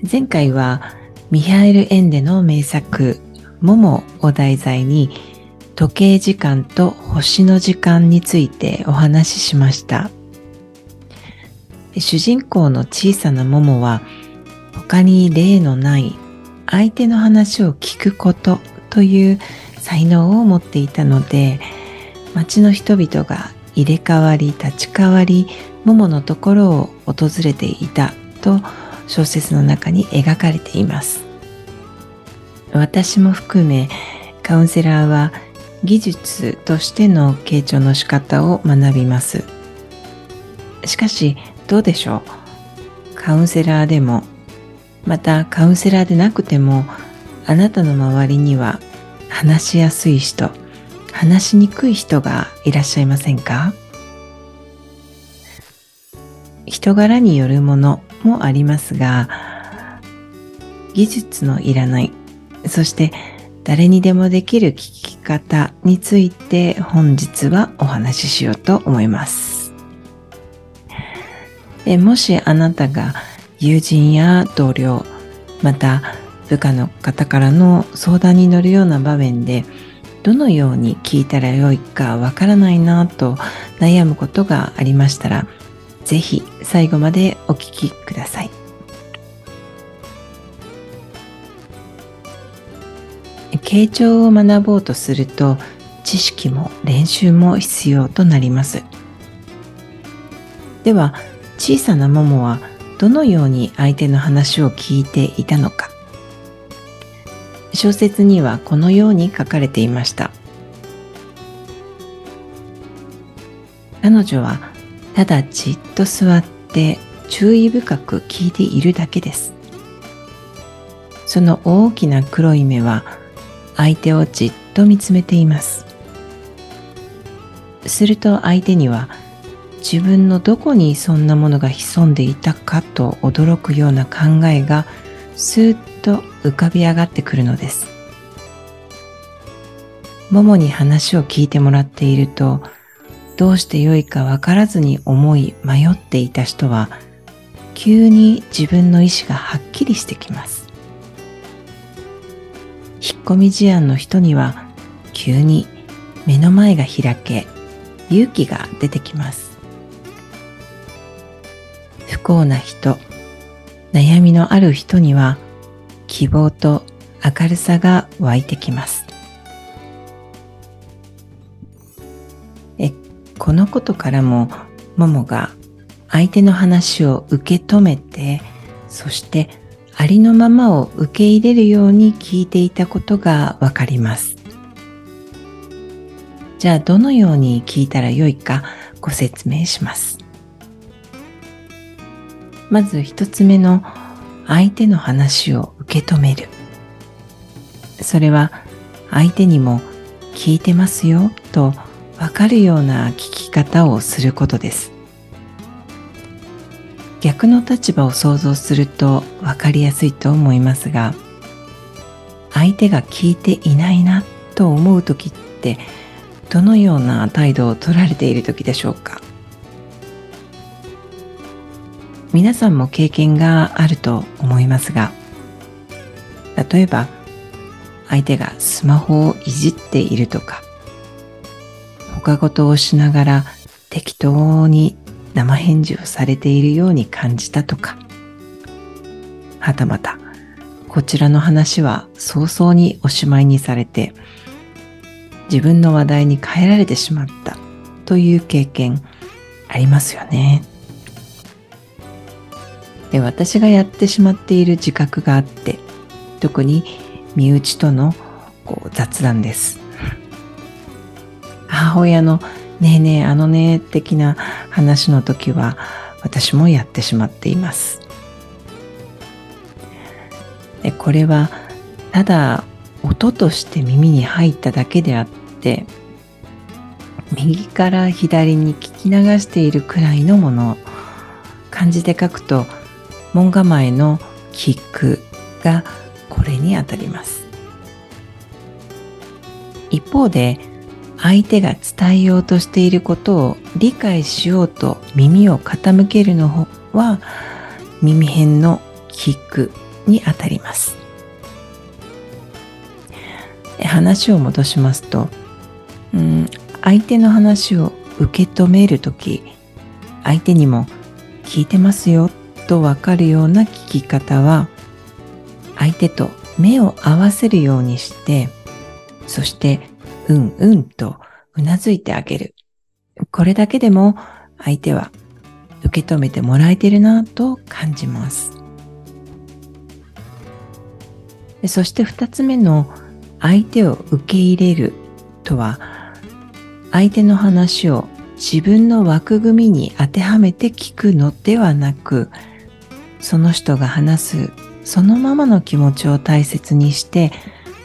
前回はミハエル・エンデの名作「モモ」を題材に時計時間と星の時間についてお話ししました。主人公の小さなモモは他に例のない相手の話を聞くことという才能を持っていたので町の人々が入れ替わり立ち替わりモモのところを訪れていたと小説の中に描かれています。私も含めカウンセラーは技術としての傾聴の仕方を学びます。しかしどうでしょう？カウンセラーでもまたカウンセラーでなくてもあなたの周りには話しやすい人話しにくい人がいらっしゃいませんか？人柄によるものもありますが技術のいらないそして誰にでもできる聞き方について本日はお話ししようと思います。もしあなたが友人や同僚、また部下の方からの相談に乗るような場面でどのように聞いたらよいかわからないなと悩むことがありましたら、ぜひ最後までお聞きください。傾聴を学ぼうとすると知識も練習も必要となります。では小さなももはどのように相手の話を聞いていたのか。小説にはこのように書かれていました。彼女はただじっと座って注意深く聞いているだけです。その大きな黒い目は相手をじっと見つめています。すると相手には自分のどこにそんなものが潜んでいたかと驚くような考えがスーッと浮かび上がってくるのです。ももに話を聞いてもらっているとどうしてよいかわからずに思い迷っていた人は急に自分の意志がはっきりしてきます。引っ込み思案の人には急に目の前が開け勇気が出てきます。不幸な人悩みのある人には希望と明るさが湧いてきます。このことからもももが相手の話を受け止めてそしてありのままを受け入れるように聞いていたことがわかります。じゃあどのように聞いたらよいかご説明します。まず一つ目の相手の話を受け止める。それは相手にも聞いてますよとわかるような聞き方をすることです。逆の立場を想像すると分かりやすいと思いますが相手が聞いていないなと思う時ってどのような態度を取られている時でしょうか？皆さんも経験があると思いますが例えば相手がスマホをいじっているとか他事をしながら適当に生返事をされているように感じたとか、はたまた、こちらの話は早々におしまいにされて、自分の話題に変えられてしまったという経験ありますよね。で、私がやってしまっている自覚があって、特に身内とのこう雑談です。母親のねえねえあのね的な話の時は私もやってしまっています。でこれはただ音として耳に入っただけであって右から左に聞き流しているくらいのもの漢字で書くと門構えの聞くがこれにあたります。一方で相手が伝えようとしていることを理解しようと耳を傾けるのは耳辺の聞くにあたります。話を戻しますと、うん、相手の話を受け止めるとき相手にも聞いてますよとわかるような聞き方は相手と目を合わせるようにしてそしてうんうんとうなずいてあげる。これだけでも相手は受け止めてもらえてるなと感じます。そして二つ目の相手を受け入れるとは相手の話を自分の枠組みに当てはめて聞くのではなくその人が話すそのままの気持ちを大切にして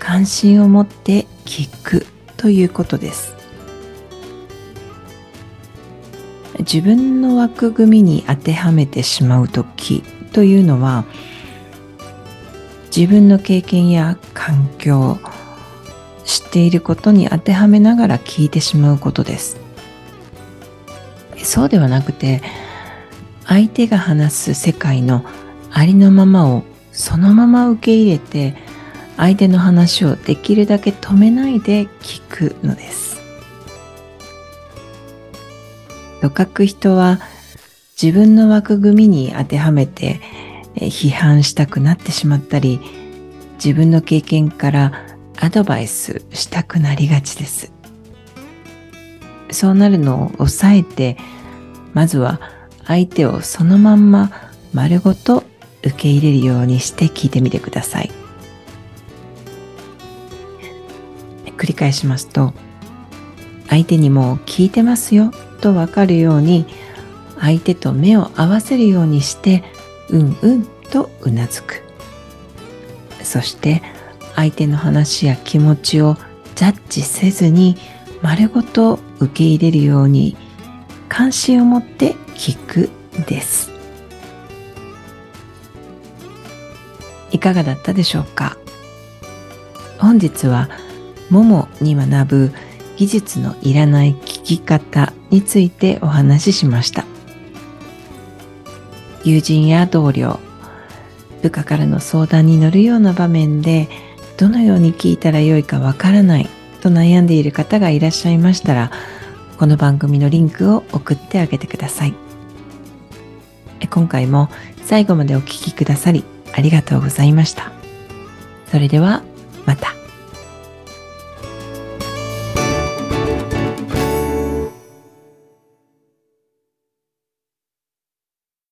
関心を持って聞く。ということです。自分の枠組みに当てはめてしまう時というのは自分の経験や環境知っていることに当てはめながら聞いてしまうことです。そうではなくて相手が話す世界のありのままをそのまま受け入れて相手の話をできるだけ止めないで聞くのですとかく人は自分の枠組みに当てはめて批判したくなってしまったり自分の経験からアドバイスしたくなりがちです。そうなるのを抑えて、まずは相手をそのまんま丸ごと受け入れるようにして聞いてみてください。繰り返しますと、相手にも聞いてますよとわかるように、相手と目を合わせるようにして、うんうんとうなずく。そして相手の話や気持ちをジャッジせずに丸ごと受け入れるように関心を持って聞くですいかがだったでしょうか？本日はももに学ぶ技術のいらない聞き方についてお話ししました友人や同僚部下からの相談に乗るような場面でどのように聞いたらよいかわからないと悩んでいる方がいらっしゃいましたら、この番組のリンクを送ってあげてください。今回も最後までお聴きくださりありがとうございました。それではまた。